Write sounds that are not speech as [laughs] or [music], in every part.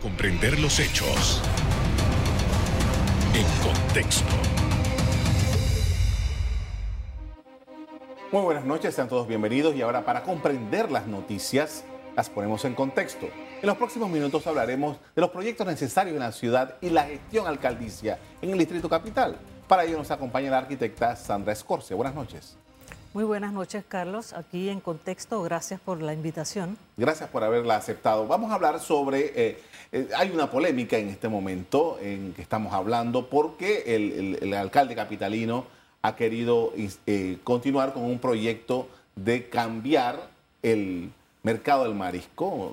comprender los hechos en contexto. Muy buenas noches, sean todos bienvenidos y ahora para comprender las noticias las ponemos en contexto. En los próximos minutos hablaremos de los proyectos necesarios en la ciudad y la gestión alcaldicia en el Distrito Capital. Para ello nos acompaña la arquitecta Sandra Escorcia. Buenas noches. Muy buenas noches, Carlos. Aquí en contexto, gracias por la invitación. Gracias por haberla aceptado. Vamos a hablar sobre, eh, eh, hay una polémica en este momento en que estamos hablando porque el alcalde capitalino ha querido eh, continuar con un proyecto de cambiar el mercado del marisco,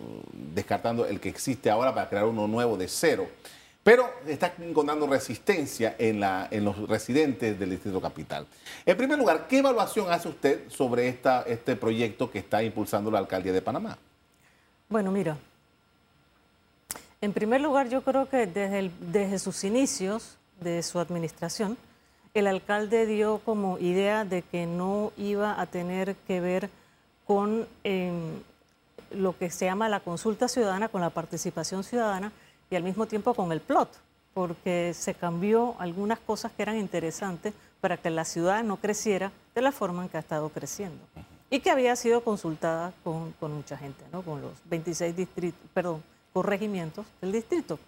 descartando el que existe ahora para crear uno nuevo de cero. Pero está encontrando resistencia en, los residentes del Distrito Capital. En primer lugar, ¿qué evaluación hace usted sobre este proyecto que está impulsando la alcaldía de Panamá? Bueno, mira, en primer lugar yo creo que desde, sus inicios de su administración, el alcalde dio como idea de que no iba a tener que ver con em, lo que se llama la consulta ciudadana, con la participación ciudadana y al mismo tiempo con el plot, porque se cambió algunas cosas que eran interesantes para que la ciudad no creciera de la forma en que ha estado creciendo y que había sido consultada con, mucha gente, ¿no? con los 26 distritos, perdón, corregimientos del distrito.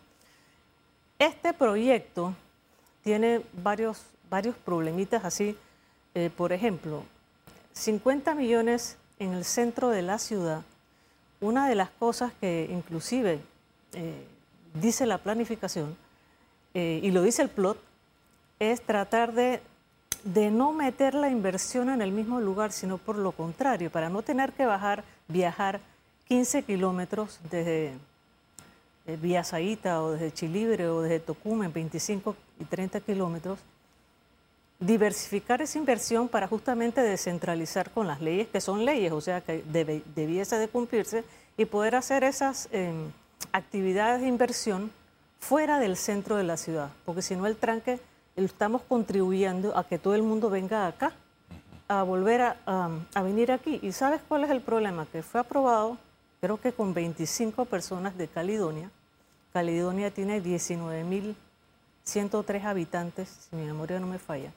Este proyecto tiene varios varios problemitas así. Eh, por ejemplo, 50 millones en el centro de la ciudad. Una de las cosas que inclusive eh, dice la planificación eh, y lo dice el plot es tratar de, de no meter la inversión en el mismo lugar, sino por lo contrario, para no tener que bajar, viajar 15 kilómetros desde Vía Saíta o desde Chilibre o desde Tocumen, 25 y 30 kilómetros, diversificar esa inversión para justamente descentralizar con las leyes que son leyes, o sea, que debiese de cumplirse y poder hacer esas em, actividades de inversión fuera del centro de la ciudad, porque si no el tranque estamos contribuyendo a que todo el mundo venga acá, a volver a, a venir aquí. ¿Y sabes cuál es el problema? Que fue aprobado, creo que con 25 personas de Caledonia. Caledonia tiene 19.103 habitantes, si mi memoria no me falla.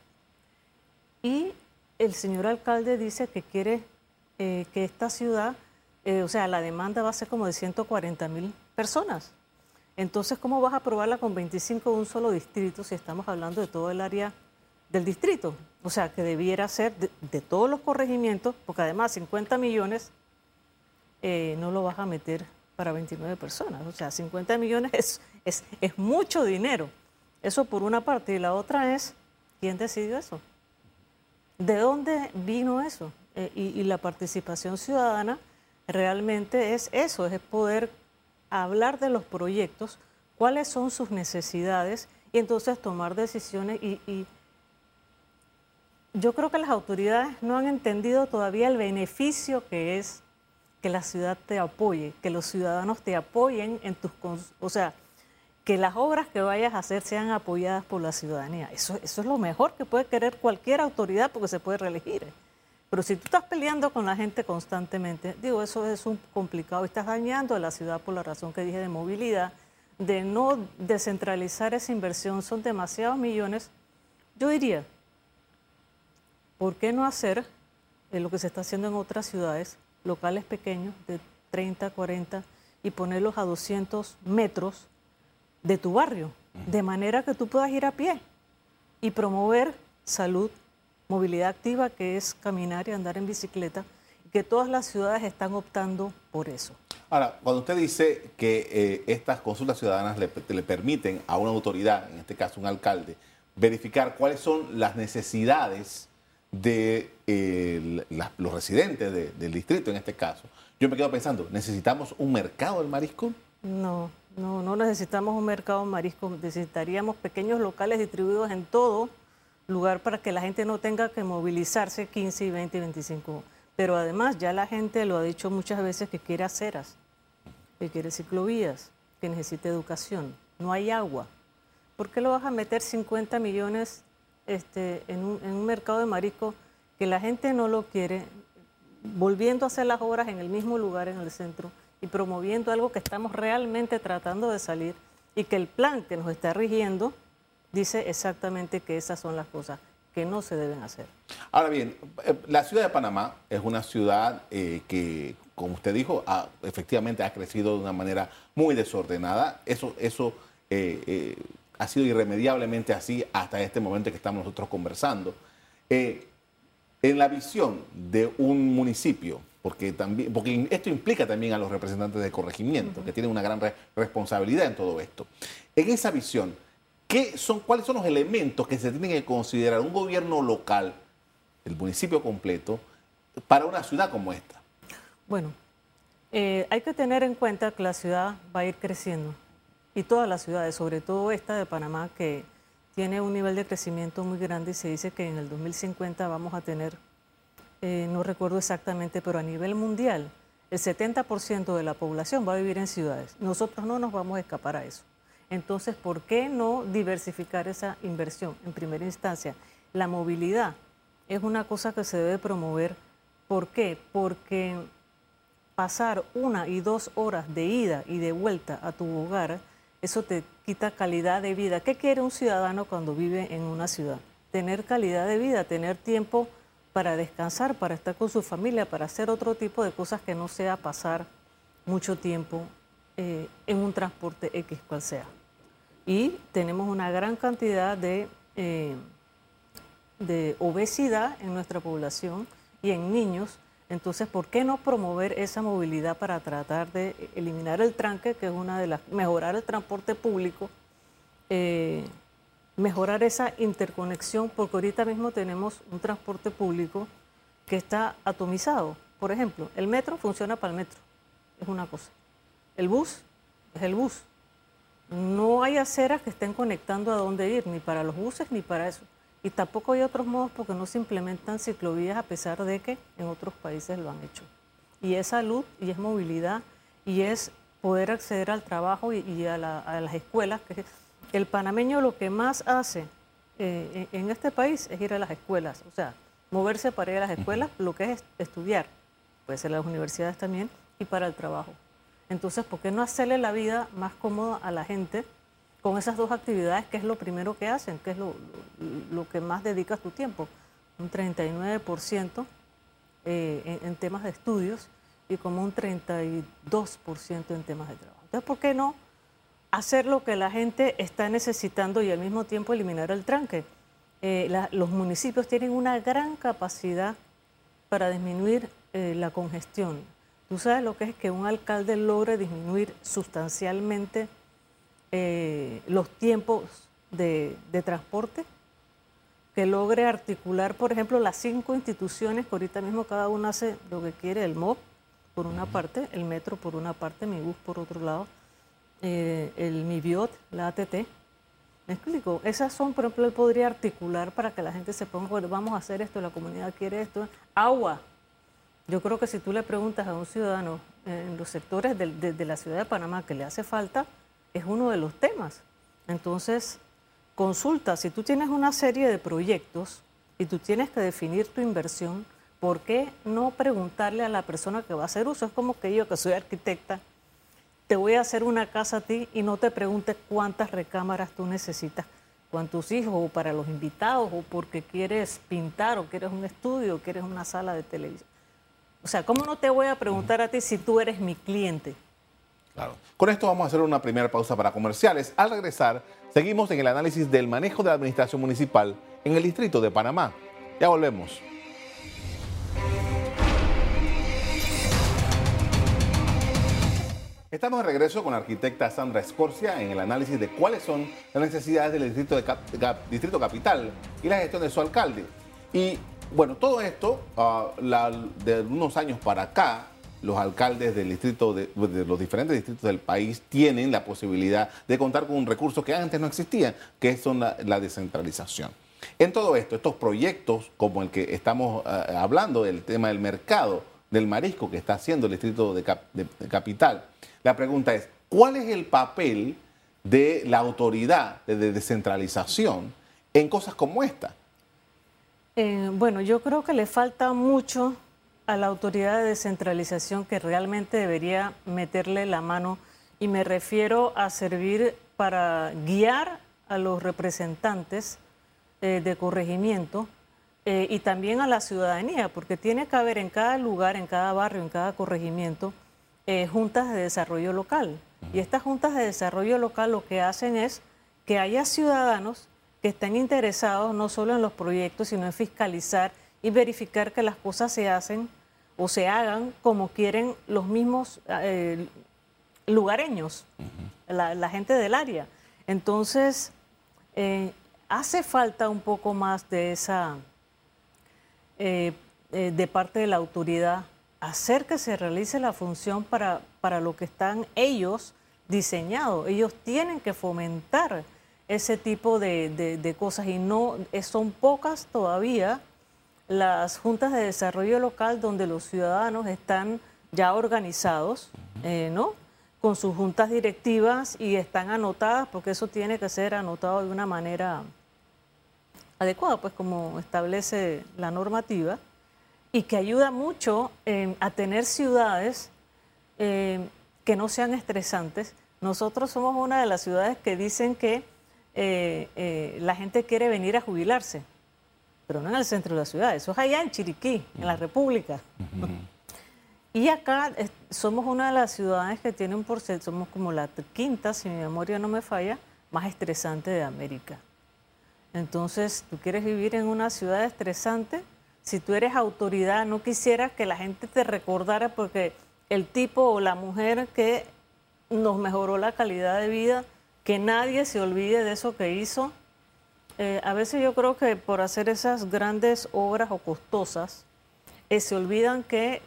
Y el señor alcalde dice que quiere eh, que esta ciudad, eh, o sea, la demanda va a ser como de 140 mil personas. Entonces, ¿cómo vas a aprobarla con 25 de un solo distrito si estamos hablando de todo el área del distrito? O sea, que debiera ser de, todos los corregimientos, porque además 50 millones eh, no lo vas a meter para 29 personas. O sea, 50 millones es, es, mucho dinero. Eso por una parte. Y la otra es, ¿quién decidió eso? ¿De dónde vino eso? Eh, y, la participación ciudadana realmente es eso, es poder hablar de los proyectos, cuáles son sus necesidades y entonces tomar decisiones. Y, y yo creo que las autoridades no han entendido todavía el beneficio que es que la ciudad te apoye, que los ciudadanos te apoyen en tus... O sea, que las obras que vayas a hacer sean apoyadas por la ciudadanía. Eso, eso es lo mejor que puede querer cualquier autoridad porque se puede reelegir. Pero si tú estás peleando con la gente constantemente, digo, eso es un complicado. Estás dañando a la ciudad por la razón que dije de movilidad, de no descentralizar esa inversión. Son demasiados millones. Yo diría, ¿por qué no hacer lo que se está haciendo en otras ciudades, locales pequeños de 30, 40, y ponerlos a 200 metros de tu barrio, de manera que tú puedas ir a pie y promover salud, movilidad activa, que es caminar y andar en bicicleta, que todas las ciudades están optando por eso. Ahora, cuando usted dice que eh, estas consultas ciudadanas le, permiten a una autoridad, en este caso un alcalde, verificar cuáles son las necesidades de eh, los residentes del distrito, en este caso, yo me quedo pensando, ¿necesitamos un mercado del marisco? No, no, no necesitamos un mercado marisco, necesitaríamos pequeños locales distribuidos en todo lugar para que la gente no tenga que movilizarse 15 y 20 y 25. Pero además ya la gente lo ha dicho muchas veces que quiere aceras, que quiere ciclovías, que necesita educación. No hay agua. ¿Por qué lo vas a meter 50 millones este, en, un, en un mercado de marisco que la gente no lo quiere, volviendo a hacer las obras en el mismo lugar, en el centro, y promoviendo algo que estamos realmente tratando de salir y que el plan que nos está rigiendo dice exactamente que esas son las cosas que no se deben hacer. Ahora bien, eh, la ciudad de Panamá es una ciudad eh, que, como usted dijo, efectivamente ha crecido de una manera muy desordenada. Eso, eso eh, ha sido irremediablemente así hasta este momento que estamos nosotros conversando. en la visión de un municipio, porque, también, porque esto implica también a los representantes de corregimiento, que tienen una gran responsabilidad en todo esto. En esa visión, son, ¿Cuáles son los elementos que se tienen que considerar un gobierno local, el municipio completo, para una ciudad como esta? Bueno, eh, hay que tener en cuenta que la ciudad va a ir creciendo y todas las ciudades, sobre todo esta de Panamá, que tiene un nivel de crecimiento muy grande y se dice que en el 2050 vamos a tener, eh, no recuerdo exactamente, pero a nivel mundial, el 70% de la población va a vivir en ciudades. Nosotros no nos vamos a escapar a eso. Entonces, ¿por qué no diversificar esa inversión? En primera instancia, la movilidad es una cosa que se debe promover. ¿Por qué? Porque pasar una y dos horas de ida y de vuelta a tu hogar, eso te quita calidad de vida. ¿Qué quiere un ciudadano cuando vive en una ciudad? Tener calidad de vida, tener tiempo para descansar, para estar con su familia, para hacer otro tipo de cosas que no sea pasar mucho tiempo eh, en un transporte X cual sea y tenemos una gran cantidad de, eh, de obesidad en nuestra población y en niños. Entonces, ¿por qué no promover esa movilidad para tratar de eliminar el tranque, que es una de las, mejorar el transporte público, eh, mejorar esa interconexión, porque ahorita mismo tenemos un transporte público que está atomizado. Por ejemplo, el metro funciona para el metro, es una cosa. El bus es el bus no hay aceras que estén conectando a dónde ir, ni para los buses ni para eso. Y tampoco hay otros modos porque no se implementan ciclovías a pesar de que en otros países lo han hecho. Y es salud, y es movilidad, y es poder acceder al trabajo y, a, las escuelas. Que el panameño lo que más hace eh, en este país es ir a las escuelas, o sea, moverse para ir a las escuelas, lo que es estudiar, puede ser las universidades también, y para el trabajo. Entonces, ¿por qué no hacerle la vida más cómoda a la gente con esas dos actividades que es lo primero que hacen, que es lo, que más dedicas tu tiempo? Un 39% eh, en, temas de estudios y como un 32% en temas de trabajo. Entonces, ¿por qué no hacer lo que la gente está necesitando y al mismo tiempo eliminar el tranque? Eh, los municipios tienen una gran capacidad para disminuir eh, la congestión ¿Tú sabes lo que es que un alcalde logre disminuir sustancialmente eh, los tiempos de, transporte? Que logre articular, por ejemplo, las cinco instituciones que ahorita mismo cada una hace lo que quiere, el MOB por una parte, el metro por una parte, mi bus por otro lado, eh, el MIBIOT, la ATT. ¿Me explico? Esas son, por ejemplo, él podría articular para que la gente se ponga, bueno, vamos a hacer esto, la comunidad quiere esto. Agua, yo creo que si tú le preguntas a un ciudadano en los sectores de, la ciudad de Panamá que le hace falta, es uno de los temas. Entonces, consulta, si tú tienes una serie de proyectos y tú tienes que definir tu inversión, ¿por qué no preguntarle a la persona que va a hacer uso? Es como que yo, que soy arquitecta, te voy a hacer una casa a ti y no te preguntes cuántas recámaras tú necesitas, cuántos hijos, o para los invitados, o porque quieres pintar, o quieres un estudio, o quieres una sala de televisión. O sea, ¿cómo no te voy a preguntar a ti si tú eres mi cliente? Claro. Con esto vamos a hacer una primera pausa para comerciales. Al regresar, seguimos en el análisis del manejo de la administración municipal en el distrito de Panamá. Ya volvemos. Estamos de regreso con la arquitecta Sandra Escorcia en el análisis de cuáles son las necesidades del distrito, de distrito capital y la gestión de su alcalde. Y bueno, todo esto, ah, de unos años para acá, los alcaldes del distrito de, los diferentes distritos del país tienen la posibilidad de contar con un recurso que antes no existía, que es la, descentralización. En todo esto, estos proyectos como el que estamos ah, hablando, del tema del mercado del marisco que está haciendo el distrito de, capital, la pregunta es, ¿cuál es el papel de la autoridad de descentralización en cosas como esta? Eh, bueno, yo creo que le falta mucho a la autoridad de descentralización que realmente debería meterle la mano y me refiero a servir para guiar a los representantes eh, de corregimiento eh, y también a la ciudadanía, porque tiene que haber en cada lugar, en cada barrio, en cada corregimiento, eh, juntas de desarrollo local. Y estas juntas de desarrollo local lo que hacen es que haya ciudadanos que estén interesados no solo en los proyectos, sino en fiscalizar y verificar que las cosas se hacen o se hagan como quieren los mismos eh, lugareños, la, gente del área. Entonces, eh, hace falta un poco más de esa, eh, de parte de la autoridad, hacer que se realice la función para, para lo que están ellos diseñados. Ellos tienen que fomentar ese tipo de, cosas y no son pocas todavía las juntas de desarrollo local donde los ciudadanos están ya organizados, eh, ¿no? Con sus juntas directivas y están anotadas, porque eso tiene que ser anotado de una manera adecuada, pues como establece la normativa, y que ayuda mucho a tener ciudades eh, que no sean estresantes. Nosotros somos una de las ciudades que dicen que eh, la gente quiere venir a jubilarse pero no en el centro de la ciudad, eso es allá en Chiriquí, en la República. Y acá somos una de las ciudades que tiene un porcentaje, somos como la quinta, si mi memoria no me falla, más estresante de América. Entonces, tú quieres vivir en una ciudad estresante, si tú eres autoridad, no quisieras que la gente te recordara porque el tipo o la mujer que nos mejoró la calidad de vida, que nadie se olvide de eso que hizo eh, a veces yo creo que por hacer esas grandes obras o costosas, eh, se olvidan que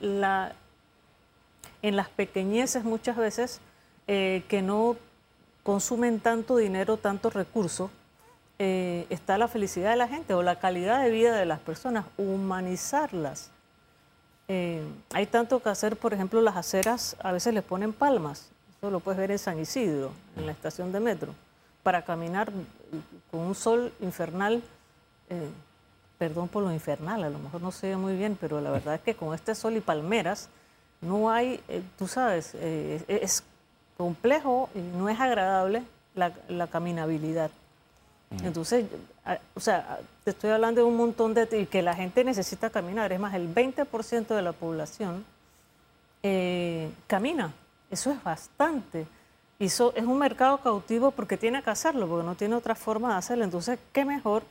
en las pequeñeces muchas veces eh, que no consumen tanto dinero, tanto recursos, está la felicidad de la gente o la calidad de vida de las personas, humanizarlas. hay tanto que hacer, por ejemplo, las aceras a veces les ponen palmas, eso lo puedes ver en San Isidro, en la estación de metro para caminar con un sol infernal, eh, perdón por lo infernal, a lo mejor no se ve muy bien, pero la verdad es que con este sol y palmeras no hay, eh, tú sabes, eh, es complejo y no es agradable la, caminabilidad. Entonces, o sea, te estoy hablando de un montón de... y que la gente necesita caminar. Es más, el 20% de la población camina. Eso es bastante. Y es un mercado cautivo porque tiene que hacerlo, porque no tiene otra forma de hacerlo. Entonces, ¿qué mejor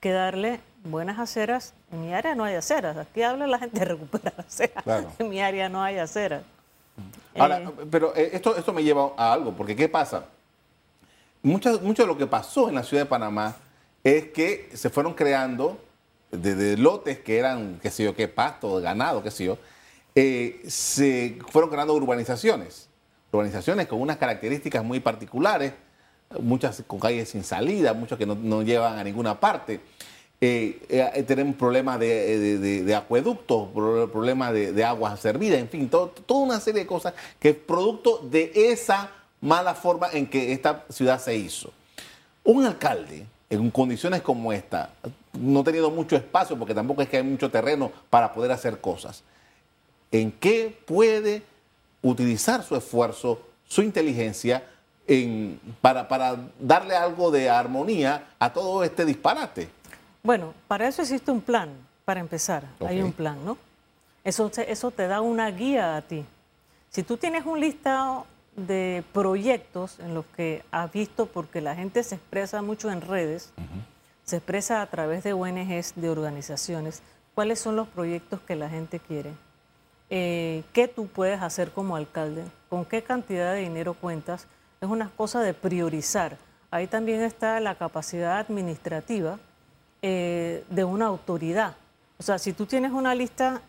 que darle buenas aceras? En mi área no hay aceras. Aquí habla la gente de recuperar aceras. En mi área no hay aceras. Ahora, eh, pero eh, esto, esto me lleva a algo, porque ¿qué pasa? Mucho, mucho de lo que pasó en la ciudad de Panamá es que se fueron creando de, lotes que eran, qué sé yo, qué pasto, ganado, qué sé yo, eh, se fueron creando urbanizaciones urbanizaciones con unas características muy particulares, muchas con calles sin salida, muchas que no, llevan a ninguna parte. Eh, eh, tenemos problemas de, acueductos, problemas de, agua servida, en fin, toda una serie de cosas que es producto de esa mala forma en que esta ciudad se hizo. Un alcalde, en condiciones como esta, no teniendo mucho espacio, porque tampoco es que hay mucho terreno para poder hacer cosas, ¿en qué puede utilizar su esfuerzo, su inteligencia para, darle algo de armonía a todo este disparate. Bueno, para eso existe un plan, para empezar. Hay un plan, ¿no? Eso, eso te da una guía a ti. Si tú tienes un listado de proyectos en los que has visto, porque la gente se expresa mucho en redes, se expresa a través de ONGs, de organizaciones, cuáles son los proyectos que la gente quiere eh, qué tú puedes hacer como alcalde, con qué cantidad de dinero cuentas, es una cosa de priorizar. Ahí también está la capacidad administrativa eh, de una autoridad. O sea, si tú tienes una lista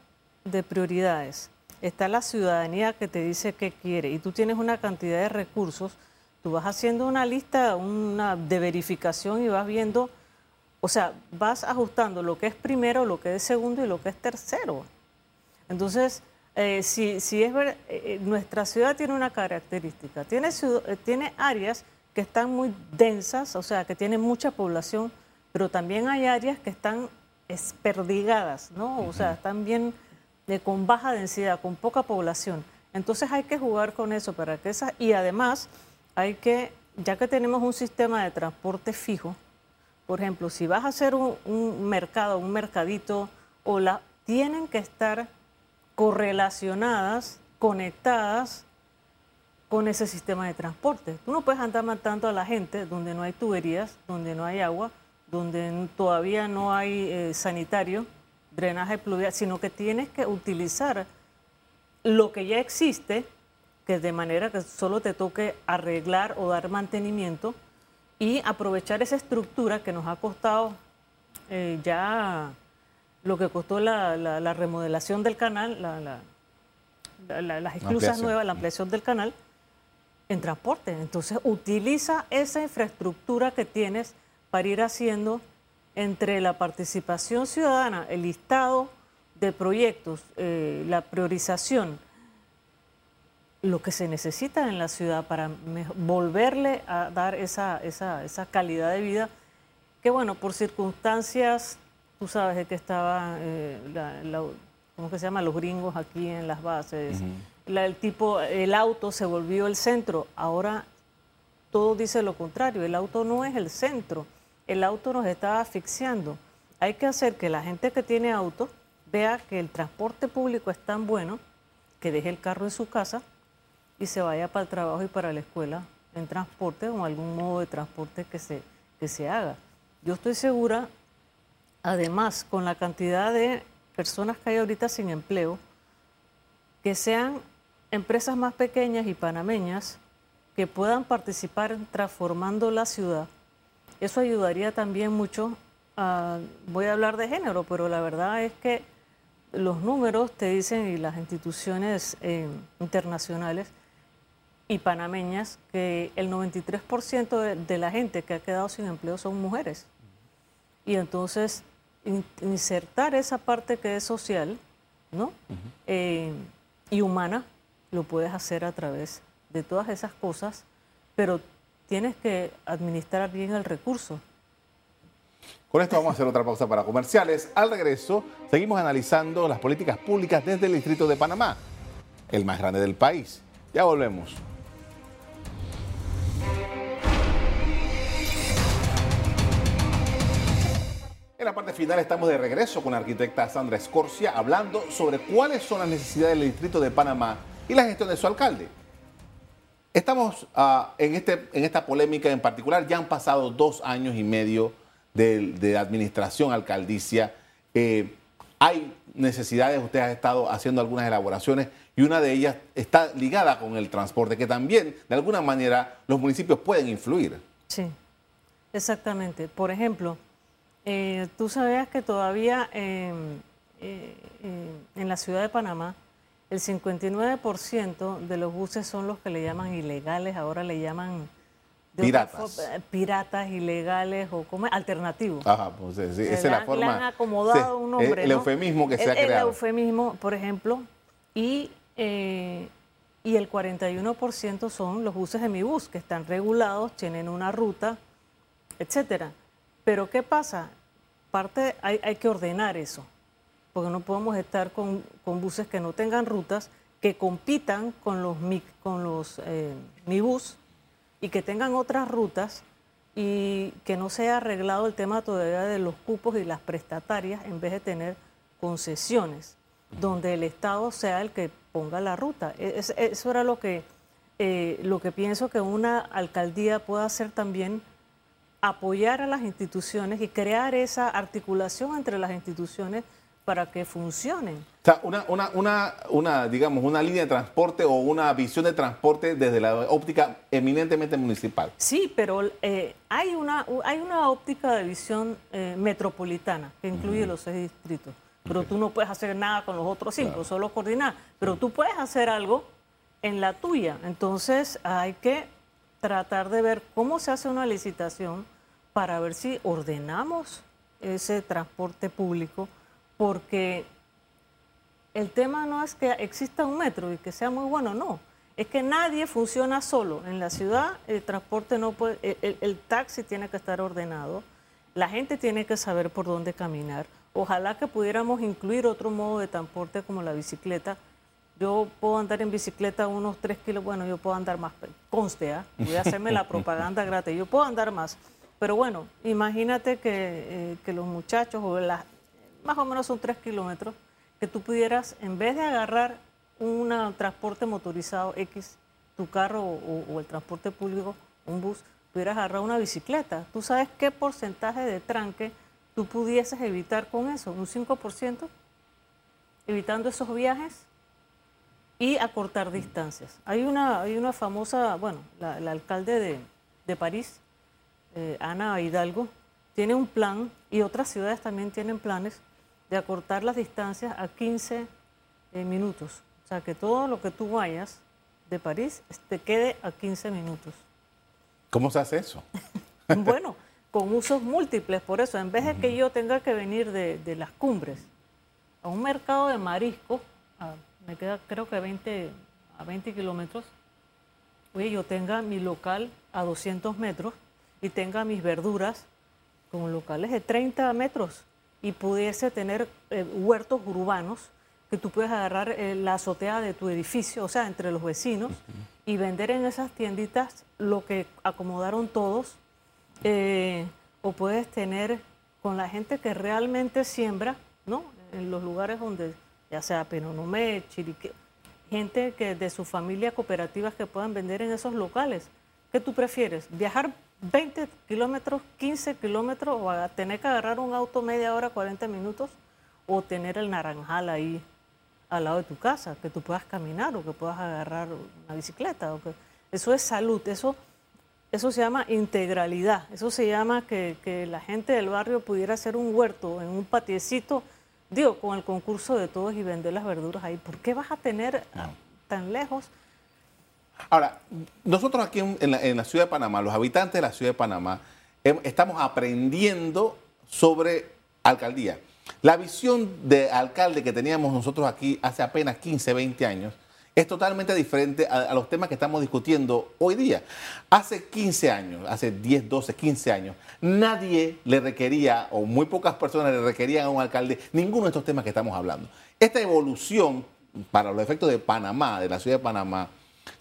de prioridades, está la ciudadanía que te dice qué quiere y tú tienes una cantidad de recursos, tú vas haciendo una lista una de verificación y vas viendo, o sea, vas ajustando lo que es primero, lo que es segundo y lo que es tercero. Entonces, eh, si, si, es ver, eh, eh, nuestra ciudad tiene una característica, tiene, tiene áreas que están muy densas, o sea, que tienen mucha población, pero también hay áreas que están esperdigadas, ¿no? O sea, están bien con baja densidad, con poca población. Entonces hay que jugar con eso para que esa y además hay que, ya que tenemos un sistema de transporte fijo, por ejemplo, si vas a hacer un, mercado, un mercadito, o la, tienen que estar correlacionadas, conectadas con ese sistema de transporte. Tú no puedes andar matando a la gente donde no hay tuberías, donde no hay agua, donde todavía no hay eh, sanitario, drenaje pluvial, sino que tienes que utilizar lo que ya existe, que de manera que solo te toque arreglar o dar mantenimiento y aprovechar esa estructura que nos ha costado eh, ya lo que costó la, remodelación del canal, las esclusas nuevas, la ampliación del canal en transporte. Entonces utiliza esa infraestructura que tienes para ir haciendo entre la participación ciudadana, el listado de proyectos, eh, la priorización, lo que se necesita en la ciudad para volverle a dar esa, esa, esa, calidad de vida, que bueno, por circunstancias, tú sabes de que estaba, eh, ¿cómo que se llama? Los gringos aquí en las bases, el tipo, el auto se volvió el centro, ahora todo dice lo contrario, el auto no es el centro el auto nos está asfixiando. Hay que hacer que la gente que tiene auto vea que el transporte público es tan bueno que deje el carro en su casa y se vaya para el trabajo y para la escuela en transporte o algún modo de transporte que se, que se haga. Yo estoy segura, además, con la cantidad de personas que hay ahorita sin empleo, que sean empresas más pequeñas y panameñas que puedan participar transformando la ciudad eso ayudaría también mucho, a, voy a hablar de género, pero la verdad es que los números te dicen y las instituciones eh, internacionales y panameñas que el 93% de, la gente que ha quedado sin empleo son mujeres. Y entonces insertar esa parte que es social ¿no? Eh, y humana lo puedes hacer a través de todas esas cosas, pero tienes que administrar bien el recurso. Con esto vamos a hacer otra pausa para comerciales. Al regreso, seguimos analizando las políticas públicas desde el Distrito de Panamá, el más grande del país. Ya volvemos. En la parte final estamos de regreso con la arquitecta Sandra Escorcia hablando sobre cuáles son las necesidades del Distrito de Panamá y la gestión de su alcalde. Estamos ah, en, este, en esta polémica en particular, ya han pasado dos años y medio de, administración alcaldicia. Eh, hay necesidades, usted ha estado haciendo algunas elaboraciones y una de ellas está ligada con el transporte, que también de alguna manera los municipios pueden influir. Sí, exactamente. Por ejemplo, eh, tú sabías que todavía em, eh, en la ciudad de Panamá el 59% de los buses son los que le llaman ilegales, ahora le llaman... Piratas. Eh, piratas ilegales o como alternativos. Ajá, pues sí, esa es la forma. Le han acomodado un nombre. El, eufemismo que se ha creado. El eufemismo, por ejemplo, y, eh, y el 41% son los buses de mi bus, que están regulados, tienen una ruta, etcétera. Pero ¿qué pasa? Parte, hay, hay que ordenar eso porque no podemos estar con, buses que no tengan rutas, que compitan con los, con los eh, MIBUS y que tengan otras rutas y que no sea arreglado el tema todavía de los cupos y las prestatarias en vez de tener concesiones, donde el Estado sea el que ponga la ruta. E, eso era lo que, eh, lo que pienso que una alcaldía puede hacer también, apoyar a las instituciones y crear esa articulación entre las instituciones para que funcionen. O sea, una, una, una, una, digamos, una línea de transporte o una visión de transporte desde la óptica eminentemente municipal. Sí, pero eh, hay, una, hay una óptica de visión eh, metropolitana que incluye los seis distritos. Pero tú no puedes hacer nada con los otros cinco, solo coordinar. Pero tú puedes hacer algo en la tuya. Entonces hay que tratar de ver cómo se hace una licitación para ver si ordenamos ese transporte público porque el tema no es que exista un metro y que sea muy bueno, no. Es que nadie funciona solo. En la ciudad el transporte no puede, el, taxi tiene que estar ordenado, la gente tiene que saber por dónde caminar. Ojalá que pudiéramos incluir otro modo de transporte como la bicicleta. Yo puedo andar en bicicleta unos 3 kilos, bueno, yo puedo andar más, conste, ¿ah? voy a hacerme la [laughs] propaganda gratis, yo puedo andar más. Pero bueno, imagínate que, eh, los muchachos, o las, más o menos son 3 kilómetros, que tú pudieras, en vez de agarrar un transporte motorizado X, tu carro o, el transporte público, un bus, pudieras agarrar una bicicleta. ¿Tú sabes qué porcentaje de tranque tú pudieses evitar con eso? ¿Un 5%? Evitando esos viajes y acortar distancias. Hay una, hay una famosa, bueno, la, alcalde de, París, eh, Ana Hidalgo, tiene un plan y otras ciudades también tienen planes de acortar las distancias a 15 eh, minutos. O sea, que todo lo que tú vayas de París te quede a 15 minutos. ¿Cómo se hace eso? [laughs] bueno, con usos múltiples. Por eso, en vez de que yo tenga que venir de, las cumbres a un mercado de marisco, me queda creo que 20, a 20 kilómetros, oye, yo tenga mi local a 200 metros y tenga mis verduras con locales de 30 metros y pudiese tener eh, huertos urbanos que tú puedes agarrar eh, la azotea de tu edificio, o sea, entre los vecinos, y vender en esas tienditas lo que acomodaron todos, eh, o puedes tener con la gente que realmente siembra, ¿no? En los lugares donde, ya sea Penonomé, Chiriquí, gente que de su familia cooperativas que puedan vender en esos locales. ¿Qué tú prefieres? ¿Viajar 20 kilómetros, 15 kilómetros o tener que agarrar un auto media hora, 40 minutos o tener el naranjal ahí al lado de tu casa, que tú puedas caminar o que puedas agarrar una bicicleta. O que, eso es salud, eso, eso se llama integralidad, eso se llama que, la gente del barrio pudiera hacer un huerto en un patiecito, digo, con el concurso de todos y vender las verduras ahí. ¿Por qué vas a tener tan lejos? Ahora, nosotros aquí en la, ciudad de Panamá, los habitantes de la ciudad de Panamá, estamos aprendiendo sobre alcaldía. La visión de alcalde que teníamos nosotros aquí hace apenas 15, 20 años es totalmente diferente a, los temas que estamos discutiendo hoy día. Hace 15 años, hace 10, 12, 15 años, nadie le requería, o muy pocas personas le requerían a un alcalde ninguno de estos temas que estamos hablando. Esta evolución para los efectos de Panamá, de la ciudad de Panamá,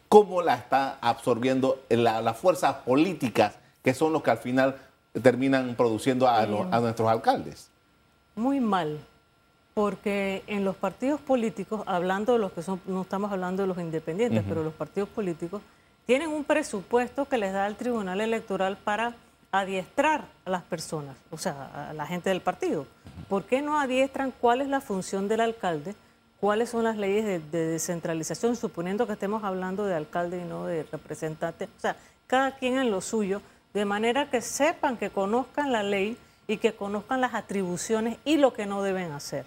cómo la está absorbiendo las fuerzas políticas que son los que al final terminan produciendo a, nuestros alcaldes. Muy mal, porque en los partidos políticos, hablando de los que son, no estamos hablando de los independientes, pero los partidos políticos tienen un presupuesto que les da el Tribunal Electoral para adiestrar a las personas, o sea, a la gente del partido. ¿Por qué no adiestran cuál es la función del alcalde? cuáles son las leyes de, descentralización, suponiendo que estemos hablando de alcalde y no de representante. O sea, cada quien en lo suyo, de manera que sepan, que conozcan la ley y que conozcan las atribuciones y lo que no deben hacer.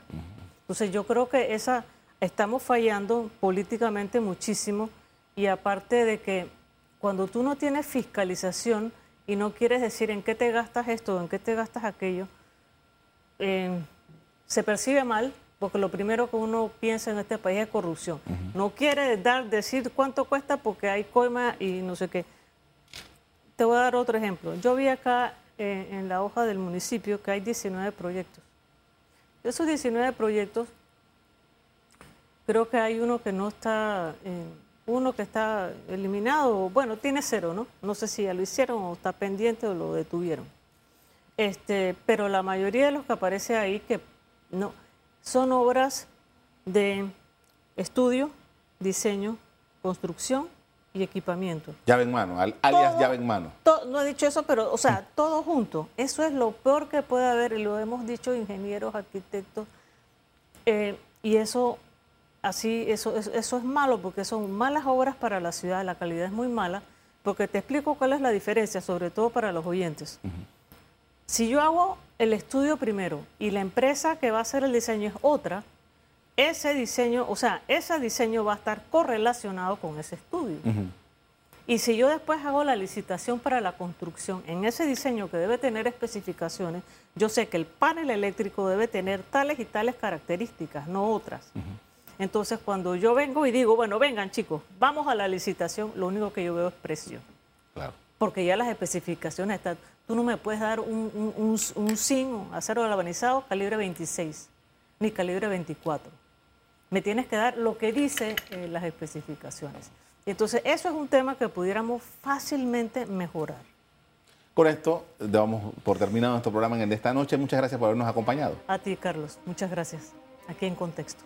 Entonces yo creo que esa estamos fallando políticamente muchísimo y aparte de que cuando tú no tienes fiscalización y no quieres decir en qué te gastas esto o en qué te gastas aquello, eh, se percibe mal porque lo primero que uno piensa en este país es corrupción. No quiere dar, decir cuánto cuesta porque hay coima y no sé qué. Te voy a dar otro ejemplo. Yo vi acá eh, en la hoja del municipio que hay 19 proyectos. De esos 19 proyectos, creo que hay uno que no está, eh, uno que está eliminado, bueno, tiene cero, ¿no? No sé si ya lo hicieron o está pendiente o lo detuvieron. Este, pero la mayoría de los que aparece ahí que no, son obras de estudio, diseño, construcción y equipamiento. Llave en mano, alias llave en mano. no he dicho eso, pero, o sea, todo junto. Eso es lo peor que puede haber, y lo hemos dicho ingenieros, arquitectos, eh, y eso, así, eso, eso, es malo, porque son malas obras para la ciudad, la calidad es muy mala, porque te explico cuál es la diferencia, sobre todo para los oyentes. Si yo hago el estudio primero y la empresa que va a hacer el diseño es otra, ese diseño, o sea, ese diseño va a estar correlacionado con ese estudio. Y si yo después hago la licitación para la construcción en ese diseño que debe tener especificaciones, yo sé que el panel eléctrico debe tener tales y tales características, no otras. Entonces, cuando yo vengo y digo, bueno, vengan chicos, vamos a la licitación, lo único que yo veo es precio. Claro porque ya las especificaciones están. Tú no me puedes dar un, un, un, zinc, acero galvanizado calibre 26, ni calibre 24. Me tienes que dar lo que dice eh, las especificaciones. Entonces, eso es un tema que pudiéramos fácilmente mejorar. Con esto damos por terminado nuestro programa en esta noche. Muchas gracias por habernos acompañado. A ti, Carlos. Muchas gracias. Aquí en Contexto.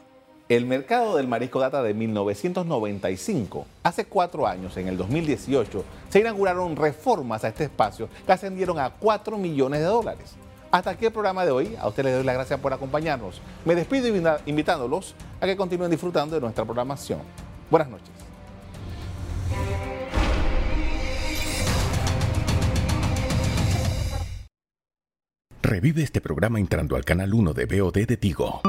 El mercado del marisco data de 1995. Hace cuatro años, en el 2018, se inauguraron reformas a este espacio que ascendieron a 4 millones de dólares. Hasta aquí el programa de hoy. A ustedes les doy las gracias por acompañarnos. Me despido invitándolos a que continúen disfrutando de nuestra programación. Buenas noches. Revive este programa entrando al canal 1 de BOD de Tigo.